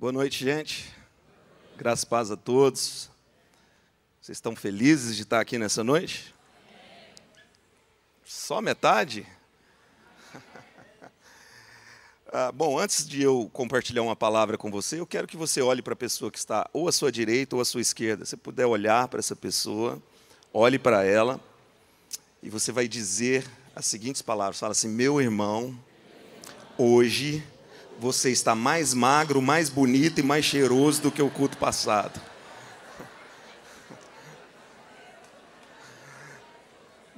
Boa noite, gente. Graças e paz a todos. Vocês estão felizes de estar aqui nessa noite? Só metade? ah, bom, antes de eu compartilhar uma palavra com você, eu quero que você olhe para a pessoa que está ou à sua direita ou à sua esquerda. Se puder olhar para essa pessoa, olhe para ela e você vai dizer as seguintes palavras: fala assim, meu irmão, hoje você está mais magro, mais bonito e mais cheiroso do que o culto passado.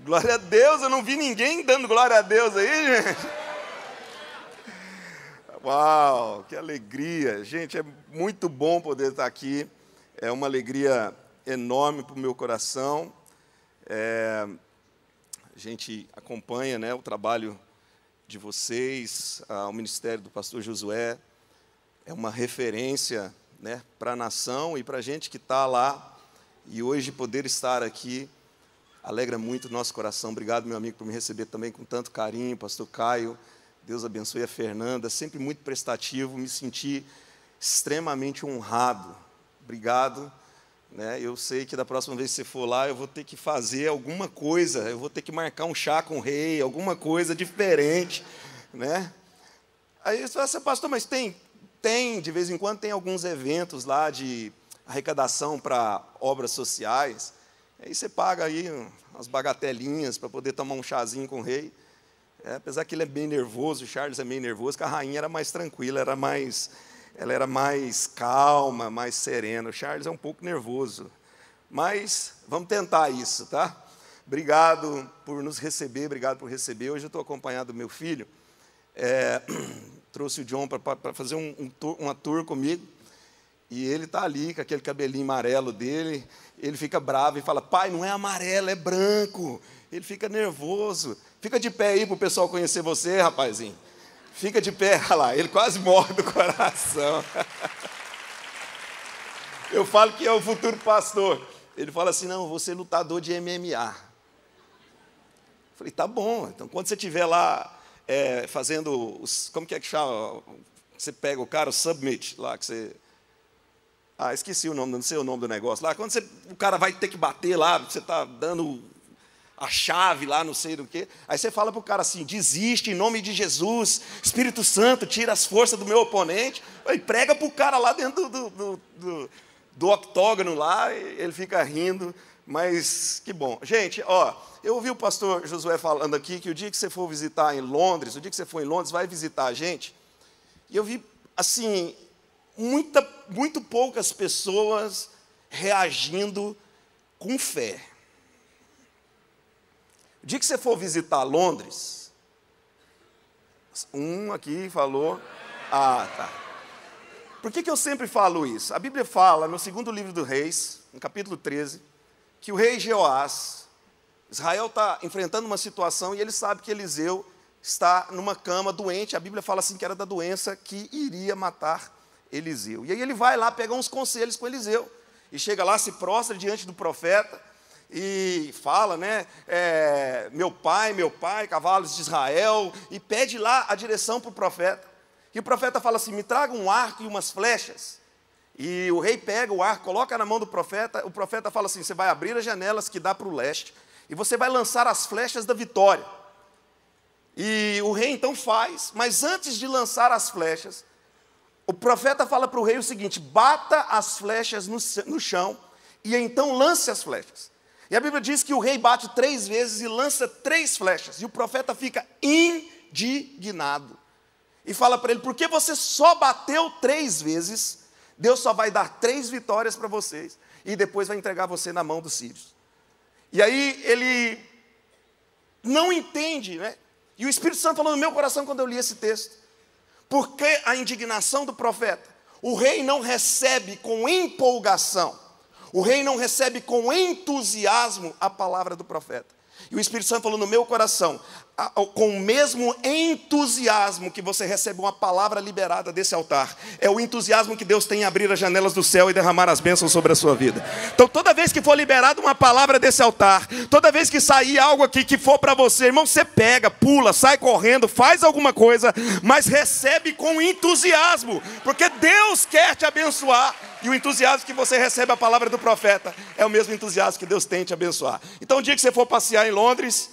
Glória a Deus, eu não vi ninguém dando glória a Deus aí, gente. Uau, que alegria. Gente, é muito bom poder estar aqui. É uma alegria enorme para o meu coração. É, a gente acompanha né, o trabalho de vocês, ao ministério do pastor Josué, é uma referência né, para a nação e para a gente que está lá. E hoje poder estar aqui alegra muito o nosso coração. Obrigado, meu amigo, por me receber também com tanto carinho, pastor Caio. Deus abençoe a Fernanda, sempre muito prestativo, me senti extremamente honrado. Obrigado. Né? Eu sei que da próxima vez que você for lá, eu vou ter que fazer alguma coisa, eu vou ter que marcar um chá com o rei, alguma coisa diferente. Né? Aí você fala assim, pastor, mas tem, tem, de vez em quando tem alguns eventos lá de arrecadação para obras sociais. Aí você paga aí umas bagatelinhas para poder tomar um chazinho com o rei. É, apesar que ele é bem nervoso, o Charles é meio nervoso, que a rainha era mais tranquila, era mais ela era mais calma, mais serena. O Charles é um pouco nervoso. Mas vamos tentar isso, tá? Obrigado por nos receber, obrigado por receber. Hoje eu estou acompanhado do meu filho. É, trouxe o John para fazer um, um tour, uma tour comigo. E ele está ali com aquele cabelinho amarelo dele. Ele fica bravo e fala: Pai, não é amarelo, é branco. Ele fica nervoso. Fica de pé aí para o pessoal conhecer você, rapazinho. Fica de pé, olha lá, ele quase morre do coração. Eu falo que é o futuro pastor. Ele fala assim: não, ser lutador de MMA. Eu falei, tá bom, então quando você estiver lá é, fazendo os. Como que é que chama? Você pega o cara, o submit, lá que você. Ah, esqueci o nome, não sei o nome do negócio lá. Quando você, o cara vai ter que bater lá, você está dando a chave lá, não sei do que. Aí você fala para o cara assim: desiste em nome de Jesus, Espírito Santo, tira as forças do meu oponente. E prega para o cara lá dentro do, do, do, do octógono lá, ele fica rindo. Mas que bom. Gente, ó, eu ouvi o pastor Josué falando aqui que o dia que você for visitar em Londres, o dia que você for em Londres, vai visitar a gente. E eu vi, assim, muita, muito poucas pessoas reagindo com fé. O dia que você for visitar Londres, um aqui falou. Ah, tá. Por que, que eu sempre falo isso? A Bíblia fala no segundo livro do Reis, no capítulo 13, que o rei Jeoás, Israel está enfrentando uma situação e ele sabe que Eliseu está numa cama doente. A Bíblia fala assim que era da doença que iria matar Eliseu. E aí ele vai lá pegar uns conselhos com Eliseu. E chega lá, se prostra diante do profeta e fala, né? É, meu pai, meu pai, cavalos de Israel, e pede lá a direção para o profeta. E o profeta fala assim: me traga um arco e umas flechas. E o rei pega o arco, coloca na mão do profeta. O profeta fala assim: você vai abrir as janelas que dá para o leste, e você vai lançar as flechas da vitória. E o rei então faz, mas antes de lançar as flechas, o profeta fala para o rei o seguinte: bata as flechas no, no chão, e então lance as flechas. E a Bíblia diz que o rei bate três vezes e lança três flechas. E o profeta fica indignado. E fala para ele: por que você só bateu três vezes? Deus só vai dar três vitórias para vocês. E depois vai entregar você na mão dos sírios. E aí ele não entende, né? E o Espírito Santo falou no meu coração quando eu li esse texto. Por que a indignação do profeta? O rei não recebe com empolgação o rei não recebe com entusiasmo a palavra do profeta. E o Espírito Santo falou no meu coração: com o mesmo entusiasmo que você recebe uma palavra liberada desse altar. É o entusiasmo que Deus tem em abrir as janelas do céu e derramar as bênçãos sobre a sua vida. Então, toda vez que for liberada uma palavra desse altar, toda vez que sair algo aqui que for para você, irmão, você pega, pula, sai correndo, faz alguma coisa, mas recebe com entusiasmo, porque Deus quer te abençoar. E o entusiasmo que você recebe a palavra do profeta é o mesmo entusiasmo que Deus tem te abençoar. Então, o dia que você for passear em Londres,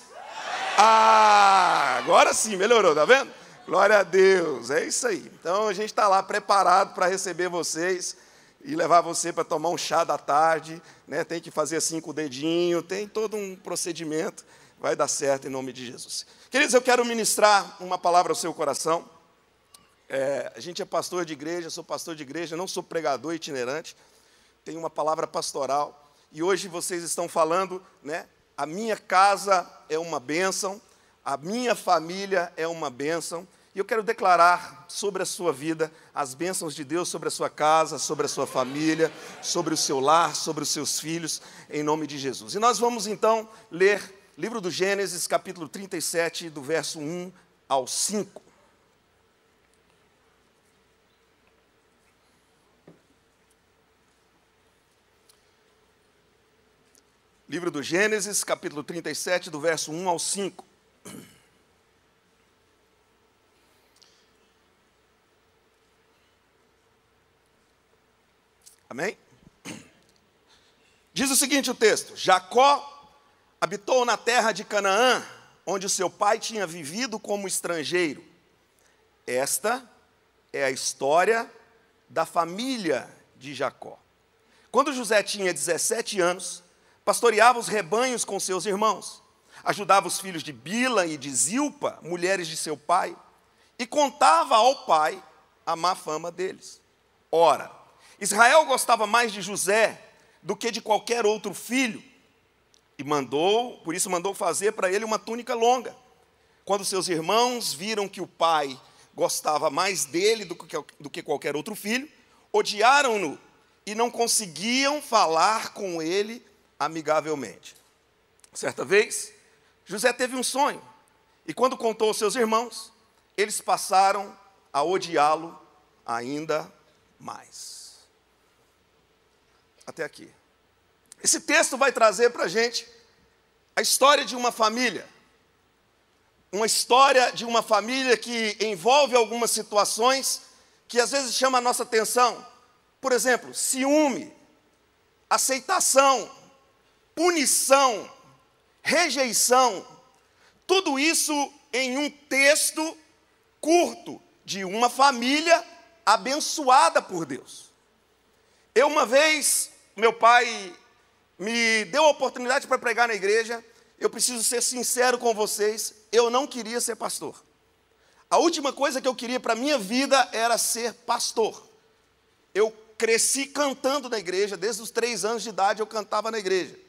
ah, agora sim, melhorou, tá vendo? Glória a Deus, é isso aí. Então a gente está lá preparado para receber vocês e levar você para tomar um chá da tarde, né? Tem que fazer assim com o dedinho, tem todo um procedimento, vai dar certo em nome de Jesus. Queridos, eu quero ministrar uma palavra ao seu coração. É, a gente é pastor de igreja, sou pastor de igreja, não sou pregador itinerante, tenho uma palavra pastoral. E hoje vocês estão falando, né? A minha casa é uma bênção, a minha família é uma bênção, e eu quero declarar sobre a sua vida as bênçãos de Deus sobre a sua casa, sobre a sua família, sobre o seu lar, sobre os seus filhos, em nome de Jesus. E nós vamos então ler livro do Gênesis, capítulo 37, do verso 1 ao 5. Livro do Gênesis, capítulo 37, do verso 1 ao 5. Amém? Diz o seguinte o texto: Jacó habitou na terra de Canaã, onde seu pai tinha vivido como estrangeiro. Esta é a história da família de Jacó. Quando José tinha 17 anos, pastoreava os rebanhos com seus irmãos, ajudava os filhos de Bila e de Zilpa, mulheres de seu pai, e contava ao pai a má fama deles. Ora, Israel gostava mais de José do que de qualquer outro filho, e mandou, por isso mandou fazer para ele uma túnica longa. Quando seus irmãos viram que o pai gostava mais dele do que, do que qualquer outro filho, odiaram-no e não conseguiam falar com ele amigavelmente. Certa vez, José teve um sonho, e quando contou aos seus irmãos, eles passaram a odiá-lo ainda mais. Até aqui. Esse texto vai trazer para a gente a história de uma família. Uma história de uma família que envolve algumas situações que às vezes chama a nossa atenção. Por exemplo, ciúme, aceitação, punição, rejeição, tudo isso em um texto curto de uma família abençoada por Deus. Eu, uma vez, meu pai me deu a oportunidade para pregar na igreja. Eu preciso ser sincero com vocês, eu não queria ser pastor. A última coisa que eu queria para a minha vida era ser pastor. Eu cresci cantando na igreja, desde os três anos de idade eu cantava na igreja.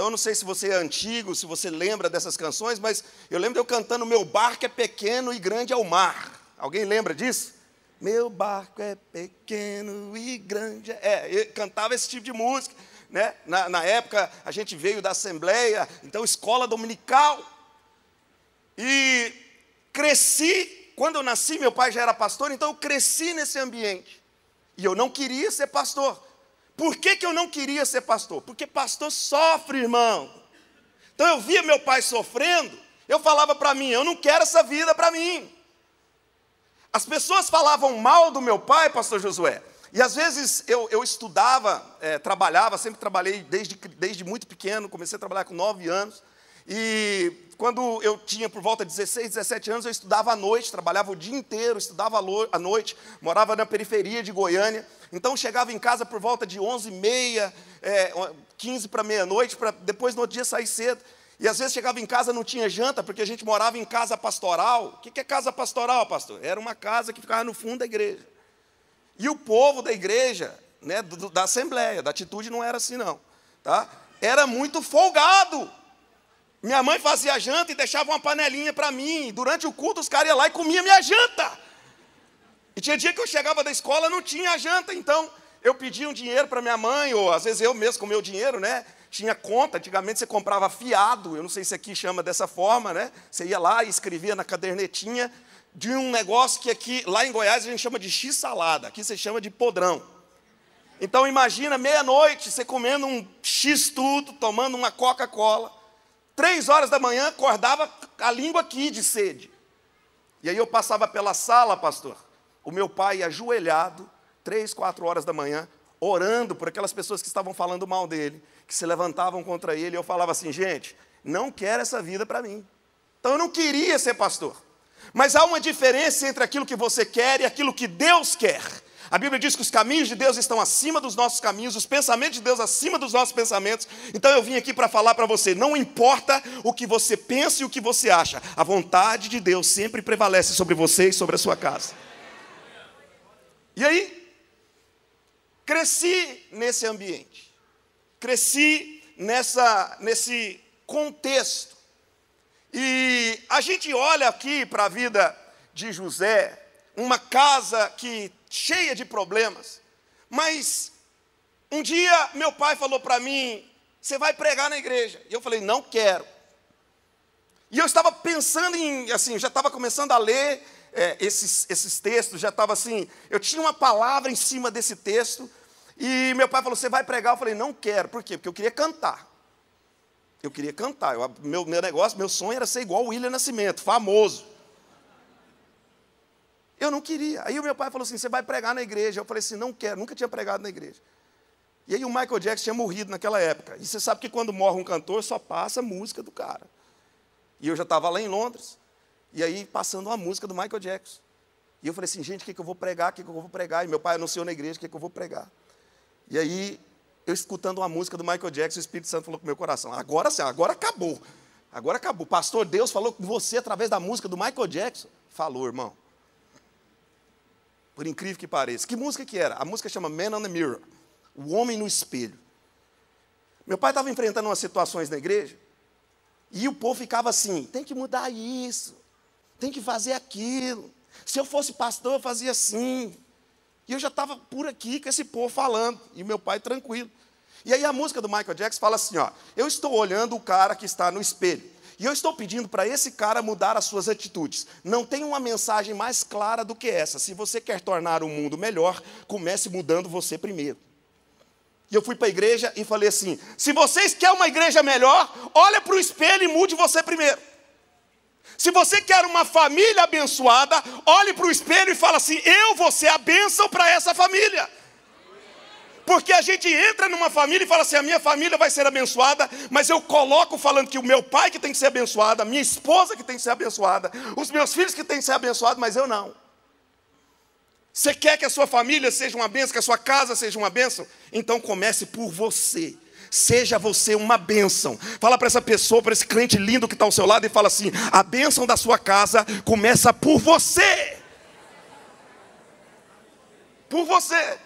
Então eu não sei se você é antigo, se você lembra dessas canções, mas eu lembro de eu cantando Meu barco é pequeno e grande é o mar. Alguém lembra disso? Meu barco é pequeno e grande. É, eu cantava esse tipo de música. Né? Na, na época a gente veio da Assembleia, então escola dominical. E cresci, quando eu nasci, meu pai já era pastor, então eu cresci nesse ambiente. E eu não queria ser pastor. Por que, que eu não queria ser pastor? Porque pastor sofre, irmão. Então eu via meu pai sofrendo, eu falava para mim, eu não quero essa vida para mim. As pessoas falavam mal do meu pai, pastor Josué, e às vezes eu, eu estudava, é, trabalhava, sempre trabalhei desde, desde muito pequeno, comecei a trabalhar com nove anos, e quando eu tinha por volta de 16, 17 anos, eu estudava à noite, trabalhava o dia inteiro, estudava à noite, morava na periferia de Goiânia. Então chegava em casa por volta de 11 e meia, é, 15 para meia-noite, para depois no outro dia sair cedo. E às vezes chegava em casa não tinha janta, porque a gente morava em casa pastoral. O que é casa pastoral, pastor? Era uma casa que ficava no fundo da igreja. E o povo da igreja, né, da assembleia, da atitude não era assim não, tá? Era muito folgado. Minha mãe fazia janta e deixava uma panelinha para mim. Durante o culto, os caras iam lá e comiam minha janta. E tinha dia que eu chegava da escola não tinha janta, então eu pedia um dinheiro para minha mãe, ou às vezes eu mesmo com meu dinheiro, né? tinha conta, antigamente você comprava fiado, eu não sei se aqui chama dessa forma, né? Você ia lá e escrevia na cadernetinha de um negócio que aqui, lá em Goiás, a gente chama de x-salada, aqui você chama de podrão. Então imagina, meia-noite, você comendo um X tudo, tomando uma Coca-Cola. Três horas da manhã, acordava a língua aqui de sede. E aí eu passava pela sala, pastor. O meu pai ajoelhado, três, quatro horas da manhã, orando por aquelas pessoas que estavam falando mal dele, que se levantavam contra ele. E eu falava assim, gente, não quero essa vida para mim. Então eu não queria ser pastor. Mas há uma diferença entre aquilo que você quer e aquilo que Deus quer. A Bíblia diz que os caminhos de Deus estão acima dos nossos caminhos, os pensamentos de Deus acima dos nossos pensamentos. Então eu vim aqui para falar para você: não importa o que você pensa e o que você acha, a vontade de Deus sempre prevalece sobre você e sobre a sua casa. E aí, cresci nesse ambiente, cresci nessa, nesse contexto. E a gente olha aqui para a vida de José, uma casa que cheia de problemas. Mas um dia meu pai falou para mim: "Você vai pregar na igreja?" E eu falei: "Não quero". E eu estava pensando em, assim, já estava começando a ler é, esses, esses textos, já estava assim, eu tinha uma palavra em cima desse texto, e meu pai falou: Você vai pregar? Eu falei: Não quero, por quê? Porque eu queria cantar. Eu queria cantar. Eu, meu, meu negócio, meu sonho era ser igual o William Nascimento, famoso. Eu não queria. Aí o meu pai falou assim: Você vai pregar na igreja? Eu falei assim: Não quero, nunca tinha pregado na igreja. E aí o Michael Jackson tinha morrido naquela época. E você sabe que quando morre um cantor, só passa a música do cara. E eu já estava lá em Londres. E aí passando uma música do Michael Jackson. E eu falei assim: Gente, o que, que eu vou pregar? O que, que eu vou pregar? E meu pai anunciou na igreja: O que, que eu vou pregar? E aí eu escutando uma música do Michael Jackson, o Espírito Santo falou com o meu coração: Agora sim, agora acabou. Agora acabou. Pastor, Deus falou com você através da música do Michael Jackson. Falou, irmão. Por incrível que pareça. Que música que era? A música chama Man on the Mirror. O Homem no Espelho. Meu pai estava enfrentando umas situações na igreja. E o povo ficava assim: tem que mudar isso. Tem que fazer aquilo. Se eu fosse pastor, eu fazia assim. E eu já estava por aqui com esse povo falando. E meu pai tranquilo. E aí a música do Michael Jackson fala assim: ó, eu estou olhando o cara que está no espelho. E eu estou pedindo para esse cara mudar as suas atitudes. Não tem uma mensagem mais clara do que essa. Se você quer tornar o mundo melhor, comece mudando você primeiro. E eu fui para a igreja e falei assim: se vocês querem uma igreja melhor, olha para o espelho e mude você primeiro. Se você quer uma família abençoada, olhe para o espelho e fala assim: eu vou ser a bênção para essa família. Porque a gente entra numa família e fala assim: a minha família vai ser abençoada, mas eu coloco falando que o meu pai que tem que ser abençoado, a minha esposa que tem que ser abençoada, os meus filhos que têm que ser abençoados, mas eu não. Você quer que a sua família seja uma bênção, que a sua casa seja uma bênção? Então comece por você. Seja você uma bênção. Fala para essa pessoa, para esse cliente lindo que está ao seu lado e fala assim: a bênção da sua casa começa por você. Por você.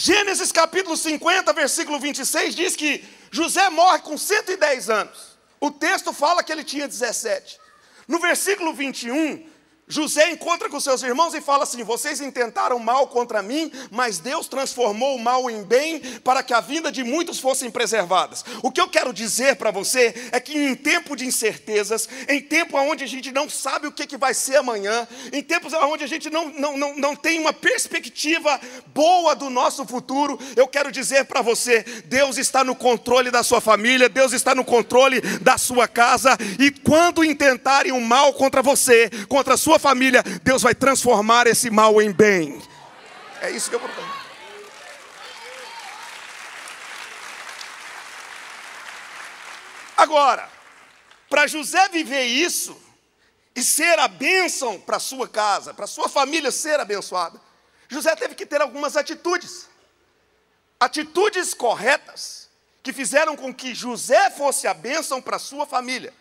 Gênesis capítulo 50, versículo 26 diz que José morre com 110 anos. O texto fala que ele tinha 17. No versículo 21, José encontra com seus irmãos e fala assim: Vocês intentaram mal contra mim, mas Deus transformou o mal em bem para que a vida de muitos fossem preservadas. O que eu quero dizer para você é que em tempo de incertezas, em tempo onde a gente não sabe o que, que vai ser amanhã, em tempos onde a gente não, não, não, não tem uma perspectiva boa do nosso futuro, eu quero dizer para você: Deus está no controle da sua família, Deus está no controle da sua casa, e quando intentarem o mal contra você, contra a sua família, Deus vai transformar esse mal em bem. É isso que eu proponho. Agora, para José viver isso e ser a bênção para sua casa, para sua família ser abençoada, José teve que ter algumas atitudes. Atitudes corretas que fizeram com que José fosse a bênção para sua família.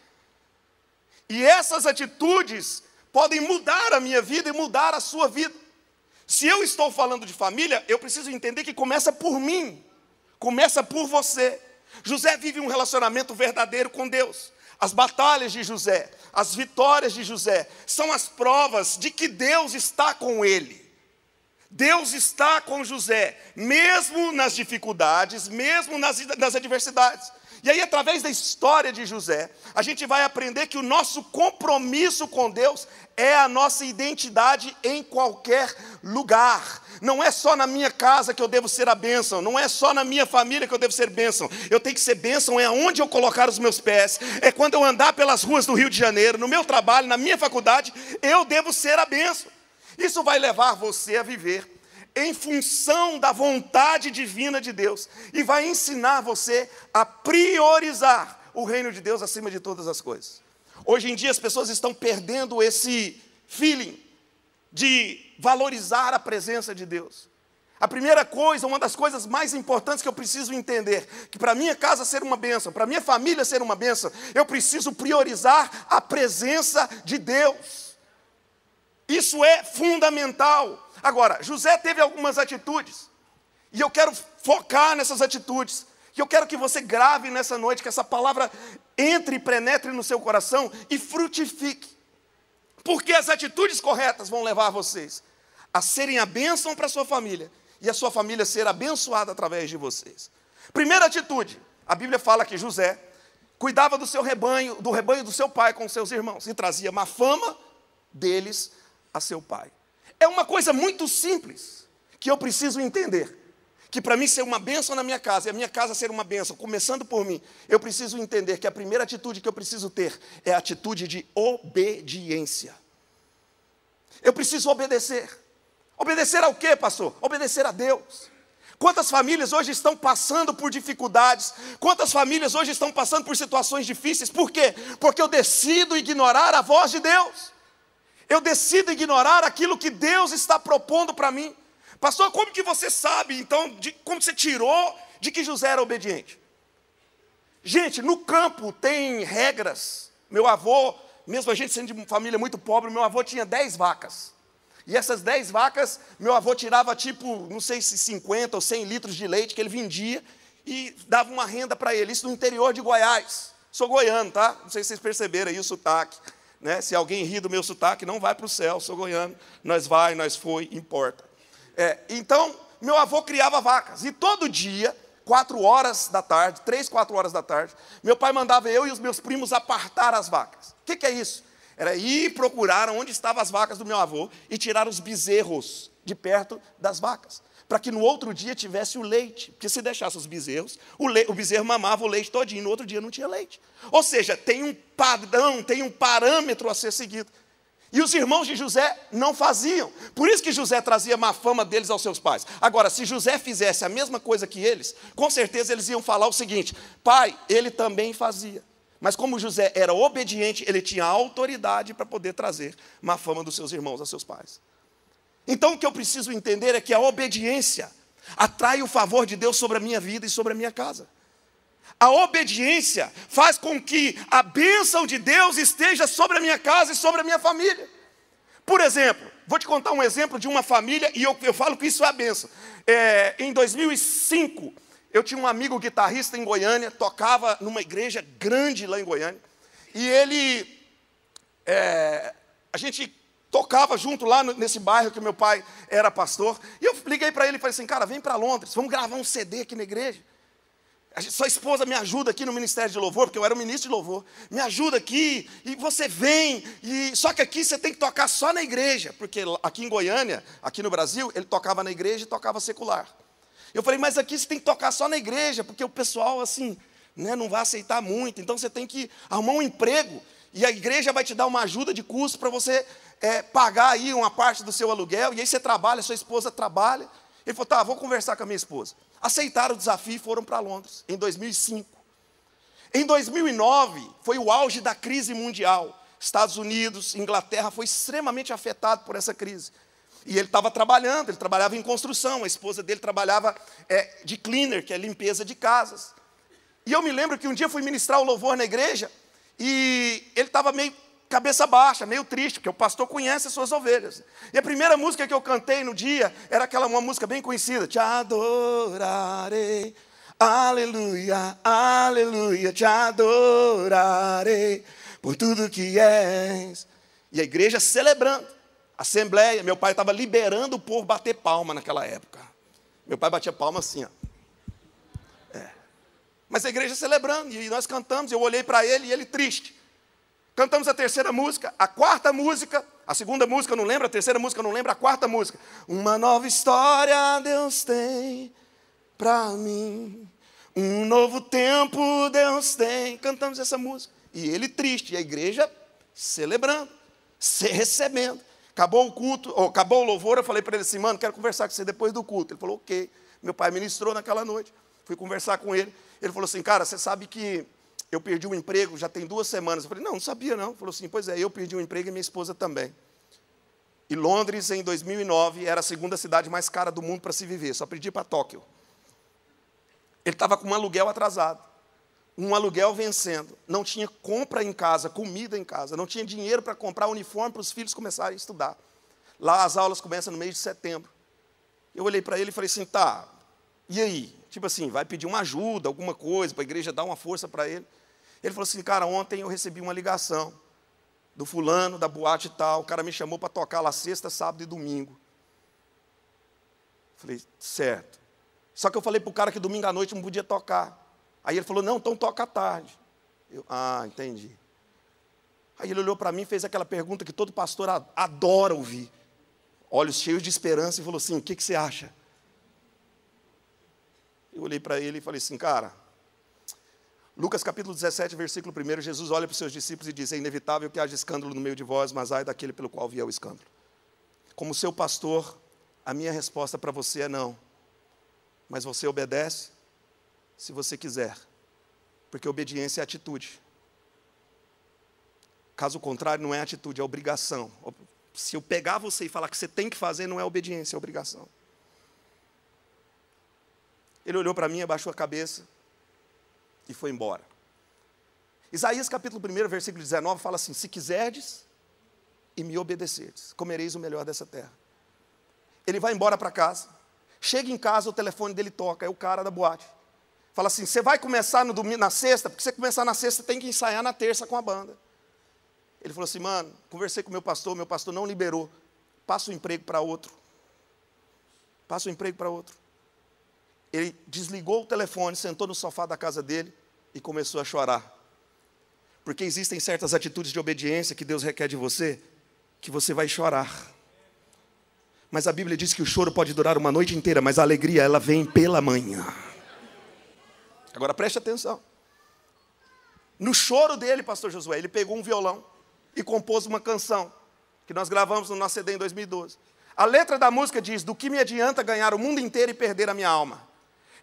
E essas atitudes podem mudar a minha vida e mudar a sua vida. Se eu estou falando de família, eu preciso entender que começa por mim, começa por você. José vive um relacionamento verdadeiro com Deus. As batalhas de José, as vitórias de José, são as provas de que Deus está com ele. Deus está com José, mesmo nas dificuldades, mesmo nas, nas adversidades. E aí, através da história de José, a gente vai aprender que o nosso compromisso com Deus é a nossa identidade em qualquer lugar. Não é só na minha casa que eu devo ser a bênção, não é só na minha família que eu devo ser bênção. Eu tenho que ser bênção é onde eu colocar os meus pés, é quando eu andar pelas ruas do Rio de Janeiro, no meu trabalho, na minha faculdade, eu devo ser a bênção. Isso vai levar você a viver em função da vontade divina de Deus e vai ensinar você a priorizar o reino de Deus acima de todas as coisas. Hoje em dia as pessoas estão perdendo esse feeling de valorizar a presença de Deus. A primeira coisa, uma das coisas mais importantes que eu preciso entender, que para minha casa ser uma bênção, para minha família ser uma bênção, eu preciso priorizar a presença de Deus. Isso é fundamental. Agora, José teve algumas atitudes, e eu quero focar nessas atitudes, e eu quero que você grave nessa noite, que essa palavra entre e penetre no seu coração e frutifique. Porque as atitudes corretas vão levar vocês a serem a bênção para a sua família e a sua família ser abençoada através de vocês. Primeira atitude, a Bíblia fala que José cuidava do seu rebanho, do rebanho do seu pai com seus irmãos e trazia má fama deles a seu pai. É uma coisa muito simples que eu preciso entender. Que para mim ser uma bênção na minha casa e a minha casa ser uma bênção, começando por mim, eu preciso entender que a primeira atitude que eu preciso ter é a atitude de obediência. Eu preciso obedecer. Obedecer ao quê, pastor? Obedecer a Deus. Quantas famílias hoje estão passando por dificuldades? Quantas famílias hoje estão passando por situações difíceis? Por quê? Porque eu decido ignorar a voz de Deus. Eu decido ignorar aquilo que Deus está propondo para mim. Pastor, como que você sabe, então, de, como você tirou de que José era obediente? Gente, no campo tem regras. Meu avô, mesmo a gente sendo de família muito pobre, meu avô tinha 10 vacas. E essas 10 vacas, meu avô tirava tipo, não sei se 50 ou 100 litros de leite que ele vendia e dava uma renda para ele. Isso no interior de Goiás. Sou goiano, tá? Não sei se vocês perceberam aí o sotaque. Né? Se alguém ri do meu sotaque, não vai para o céu, sou goiano, nós vai, nós foi, importa. É, então, meu avô criava vacas, e todo dia, quatro horas da tarde, três, quatro horas da tarde, meu pai mandava eu e os meus primos apartar as vacas. O que, que é isso? Era ir procurar onde estavam as vacas do meu avô e tirar os bezerros de perto das vacas para que no outro dia tivesse o leite. Porque se deixasse os bezerros, o, le... o bezerro mamava o leite todinho, no outro dia não tinha leite. Ou seja, tem um padrão, tem um parâmetro a ser seguido. E os irmãos de José não faziam. Por isso que José trazia má fama deles aos seus pais. Agora, se José fizesse a mesma coisa que eles, com certeza eles iam falar o seguinte: pai, ele também fazia. Mas como José era obediente, ele tinha autoridade para poder trazer má fama dos seus irmãos aos seus pais. Então o que eu preciso entender é que a obediência atrai o favor de Deus sobre a minha vida e sobre a minha casa. A obediência faz com que a bênção de Deus esteja sobre a minha casa e sobre a minha família. Por exemplo, vou te contar um exemplo de uma família, e eu, eu falo que isso é a bênção. É, em 2005, eu tinha um amigo guitarrista em Goiânia, tocava numa igreja grande lá em Goiânia, e ele. É, a gente tocava junto lá nesse bairro que meu pai era pastor. E eu liguei para ele e falei assim: cara, vem para Londres, vamos gravar um CD aqui na igreja. sua esposa me ajuda aqui no Ministério de Louvor, porque eu era o ministro de Louvor. Me ajuda aqui, e você vem. E Só que aqui você tem que tocar só na igreja, porque aqui em Goiânia, aqui no Brasil, ele tocava na igreja e tocava secular. Eu falei, mas aqui você tem que tocar só na igreja, porque o pessoal, assim, né, não vai aceitar muito. Então você tem que arrumar um emprego. E a igreja vai te dar uma ajuda de custo para você é, pagar aí uma parte do seu aluguel, e aí você trabalha, sua esposa trabalha. Ele falou, tá, vou conversar com a minha esposa. Aceitaram o desafio e foram para Londres, em 2005. Em 2009, foi o auge da crise mundial. Estados Unidos, Inglaterra foi extremamente afetado por essa crise. E ele estava trabalhando, ele trabalhava em construção, a esposa dele trabalhava é, de cleaner, que é limpeza de casas. E eu me lembro que um dia fui ministrar o louvor na igreja, e ele estava meio cabeça baixa, meio triste, porque o pastor conhece as suas ovelhas. E a primeira música que eu cantei no dia era aquela uma música bem conhecida, Te adorarei, aleluia, aleluia, te adorarei por tudo que és. E a igreja celebrando. Assembleia, meu pai estava liberando o povo bater palma naquela época. Meu pai batia palma assim, ó. É. Mas a igreja celebrando, e nós cantamos, eu olhei para ele e ele triste. Cantamos a terceira música, a quarta música, a segunda música não lembra, a terceira música não lembra, a quarta música. Uma nova história Deus tem para mim. Um novo tempo Deus tem. Cantamos essa música. E ele triste, e a igreja celebrando, se recebendo. Acabou o culto, ou acabou o louvor, eu falei para ele assim, mano, quero conversar com você depois do culto. Ele falou, ok. Meu pai ministrou naquela noite. Fui conversar com ele. Ele falou assim, cara, você sabe que eu perdi um emprego já tem duas semanas. Eu falei, não, não sabia não. Ele falou assim, pois é, eu perdi um emprego e minha esposa também. E Londres, em 2009, era a segunda cidade mais cara do mundo para se viver. Só perdi para Tóquio. Ele estava com um aluguel atrasado um aluguel vencendo, não tinha compra em casa, comida em casa, não tinha dinheiro para comprar uniforme para os filhos começarem a estudar. Lá as aulas começam no mês de setembro. Eu olhei para ele e falei assim: tá, e aí? Tipo assim, vai pedir uma ajuda, alguma coisa, para a igreja dar uma força para ele. Ele falou assim: cara, ontem eu recebi uma ligação do fulano, da boate e tal. O cara me chamou para tocar lá sexta, sábado e domingo. Falei, certo. Só que eu falei para o cara que domingo à noite não podia tocar. Aí ele falou: Não, então toca à tarde. Eu, ah, entendi. Aí ele olhou para mim e fez aquela pergunta que todo pastor adora ouvir. Olhos cheios de esperança e falou assim: O que, que você acha? Eu olhei para ele e falei assim: Cara, Lucas capítulo 17, versículo 1, Jesus olha para os seus discípulos e diz: É inevitável que haja escândalo no meio de vós, mas ai daquele pelo qual vier o escândalo. Como seu pastor, a minha resposta para você é não. Mas você obedece se você quiser, porque obediência é atitude. Caso contrário, não é atitude, é obrigação. Se eu pegar você e falar que você tem que fazer, não é obediência, é obrigação. Ele olhou para mim, abaixou a cabeça e foi embora. Isaías capítulo 1, versículo 19 fala assim: Se quiserdes e me obedecerdes, comereis o melhor dessa terra. Ele vai embora para casa. Chega em casa, o telefone dele toca, é o cara da boate. Fala assim: você vai começar no domingo, na sexta, porque você começar na sexta tem que ensaiar na terça com a banda. Ele falou assim, mano, conversei com meu pastor, meu pastor não liberou. Passa o emprego para outro. Passa o emprego para outro. Ele desligou o telefone, sentou no sofá da casa dele e começou a chorar. Porque existem certas atitudes de obediência que Deus requer de você, que você vai chorar. Mas a Bíblia diz que o choro pode durar uma noite inteira, mas a alegria ela vem pela manhã. Agora preste atenção. No choro dele, pastor Josué, ele pegou um violão e compôs uma canção que nós gravamos no nosso CD em 2012. A letra da música diz: Do que me adianta ganhar o mundo inteiro e perder a minha alma?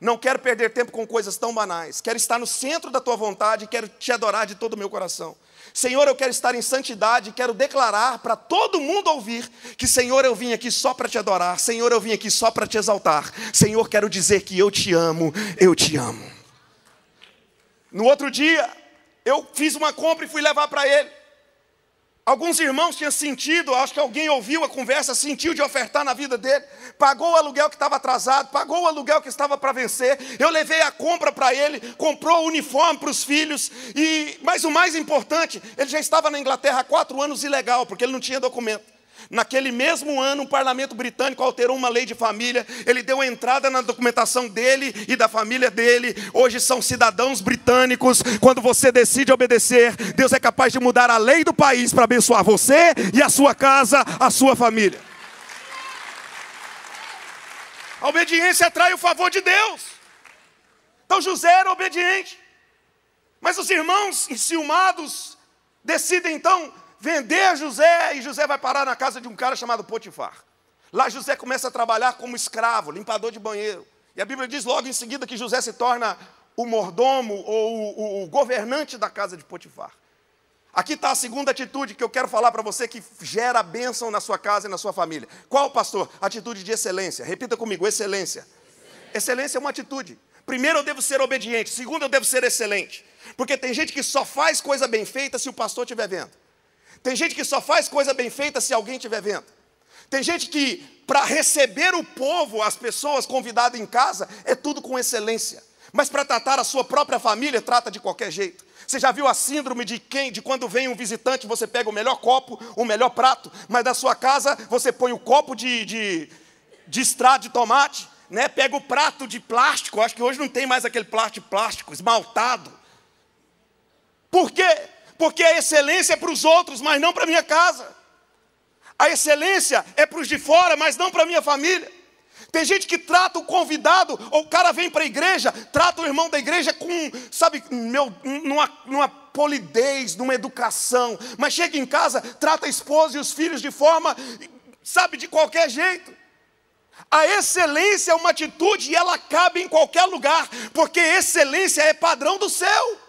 Não quero perder tempo com coisas tão banais. Quero estar no centro da tua vontade e quero te adorar de todo o meu coração. Senhor, eu quero estar em santidade, quero declarar para todo mundo ouvir que, Senhor, eu vim aqui só para te adorar. Senhor, eu vim aqui só para te exaltar. Senhor, quero dizer que eu te amo, eu te amo. No outro dia, eu fiz uma compra e fui levar para ele. Alguns irmãos tinham sentido, acho que alguém ouviu a conversa, sentiu de ofertar na vida dele, pagou o aluguel que estava atrasado, pagou o aluguel que estava para vencer. Eu levei a compra para ele, comprou o uniforme para os filhos, e mas o mais importante, ele já estava na Inglaterra há quatro anos ilegal, porque ele não tinha documento. Naquele mesmo ano, o parlamento britânico alterou uma lei de família, ele deu entrada na documentação dele e da família dele. Hoje são cidadãos britânicos. Quando você decide obedecer, Deus é capaz de mudar a lei do país para abençoar você e a sua casa, a sua família. A obediência atrai o favor de Deus. Então José era obediente. Mas os irmãos enciumados decidem então vender José, e José vai parar na casa de um cara chamado Potifar. Lá José começa a trabalhar como escravo, limpador de banheiro. E a Bíblia diz logo em seguida que José se torna o mordomo ou o, o, o governante da casa de Potifar. Aqui está a segunda atitude que eu quero falar para você que gera bênção na sua casa e na sua família. Qual, pastor? Atitude de excelência. Repita comigo: excelência. Excelência, excelência é uma atitude. Primeiro, eu devo ser obediente. Segundo, eu devo ser excelente. Porque tem gente que só faz coisa bem feita se o pastor estiver vendo. Tem gente que só faz coisa bem feita se alguém estiver vendo. Tem gente que, para receber o povo, as pessoas convidadas em casa, é tudo com excelência. Mas para tratar a sua própria família, trata de qualquer jeito. Você já viu a síndrome de quem, de quando vem um visitante, você pega o melhor copo, o melhor prato, mas na sua casa você põe o copo de, de, de estrada de tomate, né? pega o prato de plástico, acho que hoje não tem mais aquele plástico plástico, esmaltado. Por quê? Porque a excelência é para os outros, mas não para minha casa. A excelência é para os de fora, mas não para minha família. Tem gente que trata o convidado, ou o cara vem para a igreja, trata o irmão da igreja com, sabe, meu, numa, numa polidez, numa educação, mas chega em casa, trata a esposa e os filhos de forma, sabe, de qualquer jeito. A excelência é uma atitude e ela cabe em qualquer lugar, porque excelência é padrão do céu.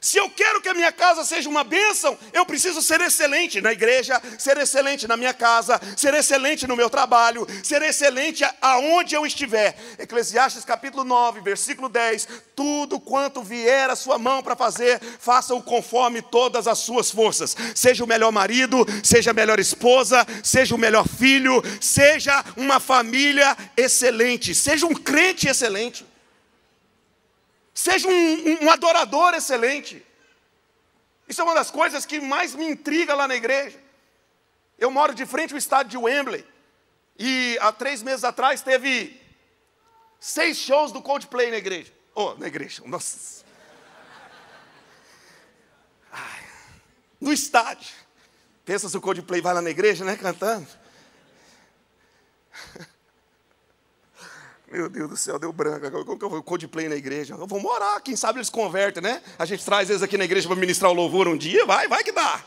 Se eu quero que a minha casa seja uma bênção, eu preciso ser excelente na igreja, ser excelente na minha casa, ser excelente no meu trabalho, ser excelente aonde eu estiver. Eclesiastes capítulo 9, versículo 10: Tudo quanto vier a sua mão para fazer, faça-o conforme todas as suas forças. Seja o melhor marido, seja a melhor esposa, seja o melhor filho, seja uma família excelente, seja um crente excelente. Seja um, um, adorador excelente. Isso é uma das coisas que mais me intriga lá na igreja. Eu moro de frente ao estádio de Wembley. E há três meses atrás teve seis shows do Coldplay na igreja. Oh, na igreja, nossa. Ai, no estádio. Pensa se o Coldplay vai lá na igreja, né, cantando. Meu Deus do céu, deu branca. Como que eu vou Coldplay na igreja? Eu vou morar, quem sabe eles convertem, né? A gente traz eles aqui na igreja para ministrar o louvor um dia, vai, vai que dá.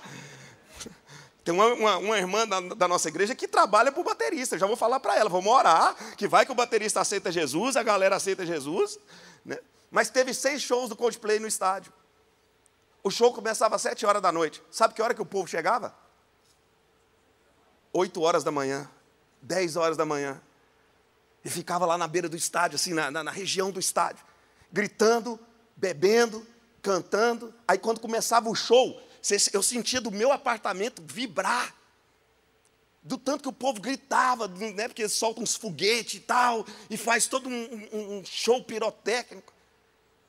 Tem uma, uma, uma irmã da, da, nossa igreja que trabalha para o baterista. Já vou falar para ela, vamos orar, que vai que o baterista aceita Jesus, a galera aceita Jesus. Né? Mas teve seis shows do Coldplay no estádio. O show começava às sete horas da noite. Sabe que hora que o povo chegava? Oito horas da manhã, dez horas da manhã. E ficava lá na beira do estádio, assim, na, na, na região do estádio, gritando, bebendo, cantando. Aí quando começava o show, eu sentia do meu apartamento vibrar. Do tanto que o povo gritava, né, porque solta uns foguetes e tal, e faz todo um, um, um show pirotécnico.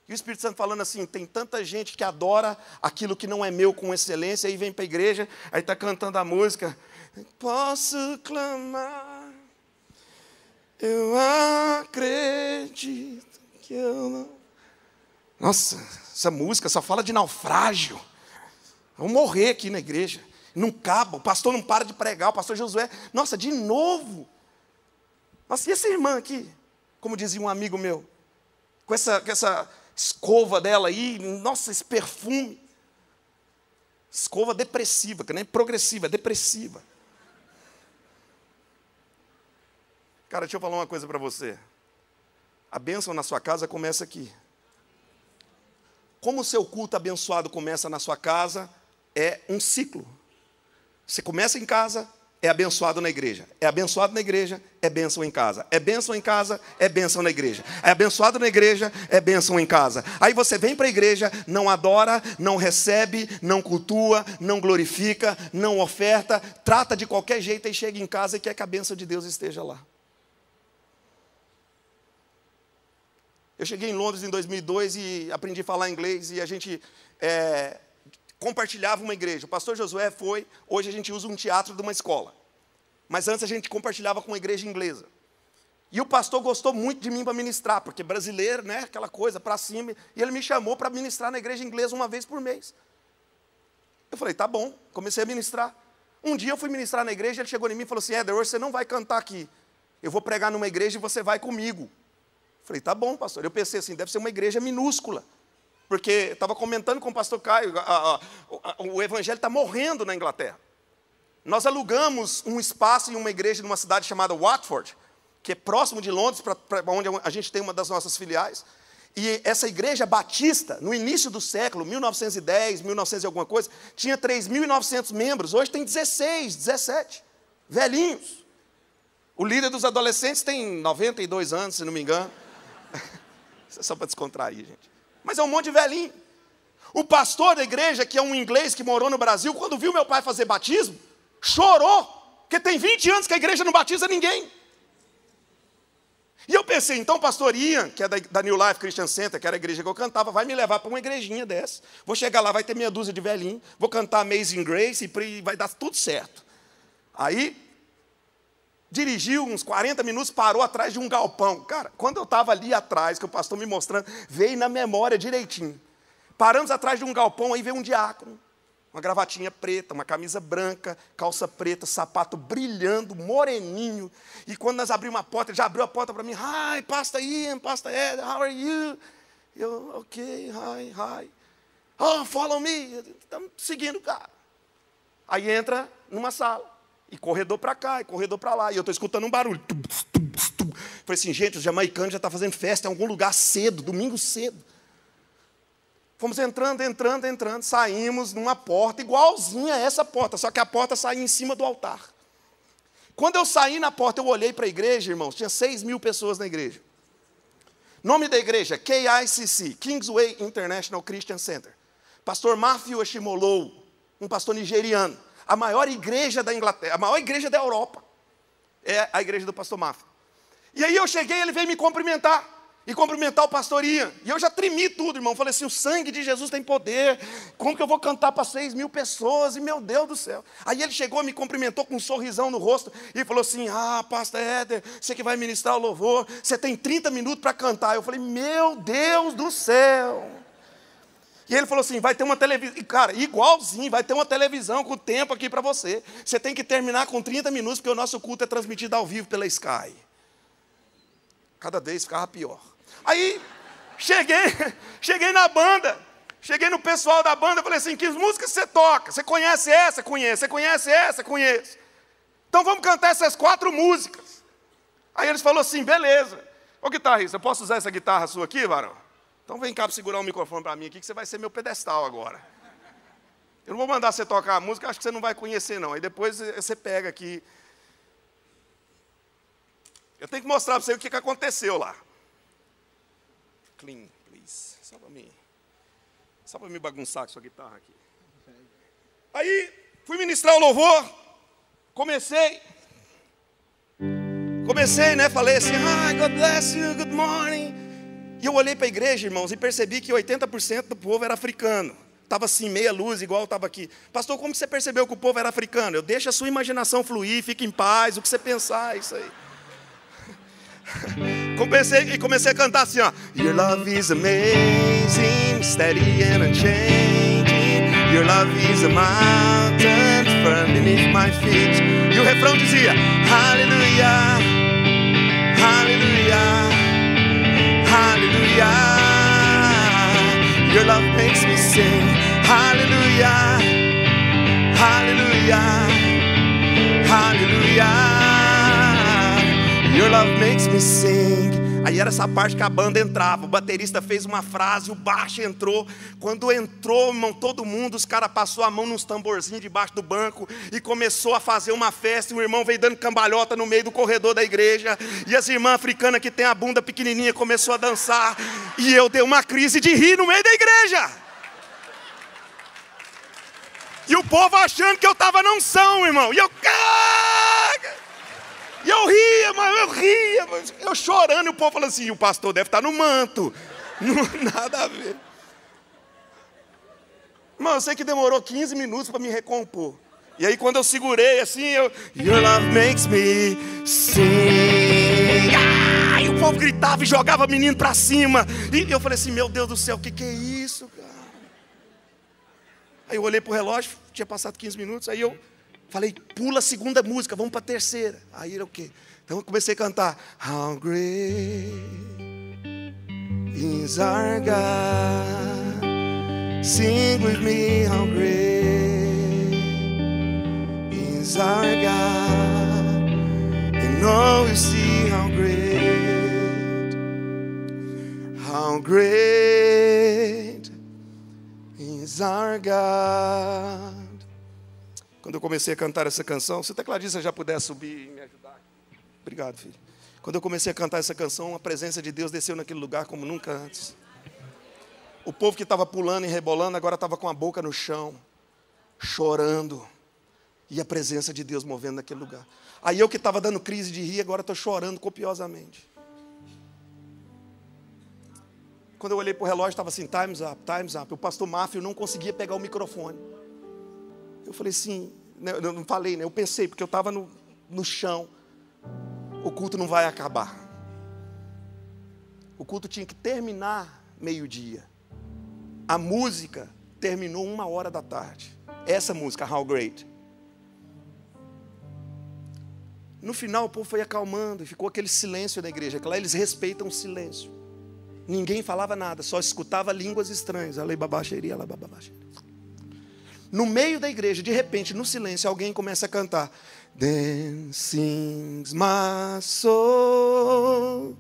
E o Espírito Santo falando assim: tem tanta gente que adora aquilo que não é meu com excelência, aí vem para a igreja, aí está cantando a música. Posso clamar eu acredito que eu não. Nossa, essa música só fala de naufrágio. Vamos morrer aqui na igreja. Não caba, o pastor não para de pregar, o pastor Josué. Nossa, de novo. Nossa, e essa irmã aqui? Como dizia um amigo meu, com essa, com essa escova dela aí, nossa, esse perfume. Escova depressiva, que nem progressiva, é depressiva. Cara, deixa eu falar uma coisa para você. A bênção na sua casa começa aqui. Como o seu culto abençoado começa na sua casa, é um ciclo. Você começa em casa, é abençoado na igreja. É abençoado na igreja, é bênção em casa. É bênção em casa, é bênção na igreja. É abençoado na igreja, é bênção em casa. Aí você vem para a igreja, não adora, não recebe, não cultua, não glorifica, não oferta, trata de qualquer jeito e chega em casa e quer que a bênção de Deus esteja lá. Eu cheguei em Londres em 2002 e aprendi a falar inglês e a gente é, compartilhava uma igreja. O pastor Josué foi, hoje a gente usa um teatro de uma escola. Mas antes a gente compartilhava com uma igreja inglesa. E o pastor gostou muito de mim para ministrar, porque brasileiro, né, aquela coisa para cima, e ele me chamou para ministrar na igreja inglesa uma vez por mês. Eu falei, tá bom, comecei a ministrar. Um dia eu fui ministrar na igreja, ele chegou em mim e falou assim: Éder, hoje você não vai cantar aqui. Eu vou pregar numa igreja e você vai comigo. Falei, tá bom, pastor. Eu pensei assim, deve ser uma igreja minúscula. Porque estava comentando com o pastor Caio, a, a, a, o evangelho está morrendo na Inglaterra. Nós alugamos um espaço em uma igreja numa cidade chamada Watford, que é próximo de Londres, para onde a gente tem uma das nossas filiais. E essa igreja batista, no início do século, 1910, 1900 e alguma coisa, tinha 3.900 membros. Hoje tem 16, 17, velhinhos. O líder dos adolescentes tem 92 anos, se não me engano. Isso é só para descontrair, gente. Mas é um monte de velhinho. O pastor da igreja, que é um inglês que morou no Brasil, quando viu meu pai fazer batismo, chorou, porque tem 20 anos que a igreja não batiza ninguém. E eu pensei, então, pastor Ian, que é da, New Life Christian Center, que era a igreja que eu cantava, vai me levar para uma igrejinha dessa. Vou chegar lá, vai ter meia dúzia de velhinho, vou cantar Amazing Grace e vai dar tudo certo. Aí, dirigiu uns 40 minutos, parou atrás de um galpão. Cara, quando eu estava ali atrás, que o pastor me mostrando, veio na memória direitinho. Paramos atrás de um galpão, aí veio um diácono uma gravatinha preta, uma camisa branca, calça preta, sapato brilhando, moreninho. E quando nós abrimos a porta, ele já abriu a porta para mim. Hi, pasta Ian, pasta Ed, how are you? Eu, ok, hi, hi. Oh, follow me. Estamos seguindo cara. Aí entra numa sala. E corredor para cá, e corredor para lá. E eu estou escutando um barulho. Falei assim, gente, os jamaicanos já estão tá fazendo festa em algum lugar cedo, domingo cedo. Fomos entrando, entrando, entrando, saímos numa porta igualzinha a essa porta, só que a porta saía em cima do altar. Quando eu saí na porta, eu olhei para a igreja, irmãos, tinha 6 mil pessoas na igreja. Nome da igreja, KICC, Kingsway International Christian Center. Pastor Matthew Ashimolou, um pastor nigeriano. A maior igreja da Inglaterra, a maior igreja da Europa. É a igreja do pastor Matthew. E aí eu cheguei, ele veio me cumprimentar e cumprimentar o pastoria. E eu já tremi tudo, irmão. Falei assim: o sangue de Jesus tem poder. Como que eu vou cantar para seis mil pessoas? E meu Deus do céu. Aí ele chegou, me cumprimentou com um sorrisão no rosto e falou assim: Ah, pastor Éder, você que vai ministrar o louvor, você tem 30 minutos para cantar. Eu falei: Meu Deus do céu. E ele falou assim: vai ter uma televisão. Cara, igualzinho, vai ter uma televisão com tempo aqui para você. Você tem que terminar com 30 minutos, porque o nosso culto é transmitido ao vivo pela Sky. Cada vez ficava pior. Aí cheguei, cheguei na banda, cheguei no pessoal da banda, falei assim: que músicas você toca? Você conhece essa? Conhece. Você conhece essa? Conheço. Então vamos cantar essas quatro músicas. Aí eles falaram assim: beleza. Ô guitarrista, posso usar essa guitarra sua aqui, varão? Então vem cá para segurar o microfone para mim aqui, que você vai ser meu pedestal agora. Eu não vou mandar você tocar a música, acho que você não vai conhecer, não. Aí depois você pega aqui. Eu tenho que mostrar para você o que aconteceu lá clean, please. Só para mim. Só para me bagunçar com sua guitarra aqui. Aí, fui ministrar o louvor. Comecei. Comecei, né? Falei assim, hi, God bless you, good morning. E eu olhei para a igreja, irmãos, e percebi que 80% do povo era africano. Estava assim, meia luz, igual estava aqui. Pastor, como você percebeu que o povo era africano? Eu deixo a sua imaginação fluir, fique em paz, o que você pensar, é isso aí. Comecei, e comecei a cantar assim, ó. Your love is amazing, steady and unchanging. Your love is a mountain firm beneath my feet. E o refrão dizia: Aleluia, Aleluia. Your love makes me sing. Aleluia, Aleluia, Aleluia. Your love makes me sing. Aí era essa parte que a banda entrava. O baterista fez uma frase, o baixo entrou. Quando entrou, irmão, todo mundo, os caras passou a mão nos tamborzinhos debaixo do banco e começou a fazer uma festa. E o irmão veio dando cambalhota no meio do corredor da igreja. E as irmãs africanas que tem a bunda pequenininha começou a dançar. E eu dei uma crise de rir no meio da igreja. E o povo achando que eu estava na unção, irmão. E eu. E eu ria, mas eu ria, mas eu chorando, e o povo falando assim: o pastor deve estar no manto. Não, nada a ver. Irmão, eu sei que demorou 15 minutos para me recompor. E aí quando eu segurei assim, eu. Your love makes me sing. Ah! E o povo gritava e jogava menino para cima. E eu falei assim, meu Deus do céu, o que, que é isso, cara? Aí eu olhei para o relógio, tinha passado 15 minutos, aí eu Falei, pula a segunda música, vamos para a terceira. Aí era o quê? Então eu comecei a cantar. How great is our God. Sing with me, how great is our God. And all you see how how great is our God. Quando eu comecei a cantar essa canção, se o tecladista já puder subir e me ajudar. Obrigado, filho. Quando eu comecei a cantar essa canção, a presença de Deus desceu naquele lugar como nunca antes. O povo que estava pulando e rebolando agora estava com a boca no chão, chorando. E a presença de Deus movendo naquele lugar. Aí eu que estava dando crise de rir, agora estou chorando copiosamente. Quando eu olhei para o relógio, estava assim: time's up, time's up. O pastor Máfio não conseguia pegar o microfone. Eu falei assim: né, eu não falei, né? Eu pensei, porque eu estava no, no chão. O culto não vai acabar. O culto tinha que terminar meio-dia. A música terminou uma hora da tarde. Essa música, How Great. No final, o povo foi acalmando e ficou aquele silêncio na igreja. Que lá eles respeitam o silêncio. Ninguém falava nada, só escutava línguas estranhas. No meio da igreja, de repente, no silêncio, alguém começa a cantar. Sings my soul,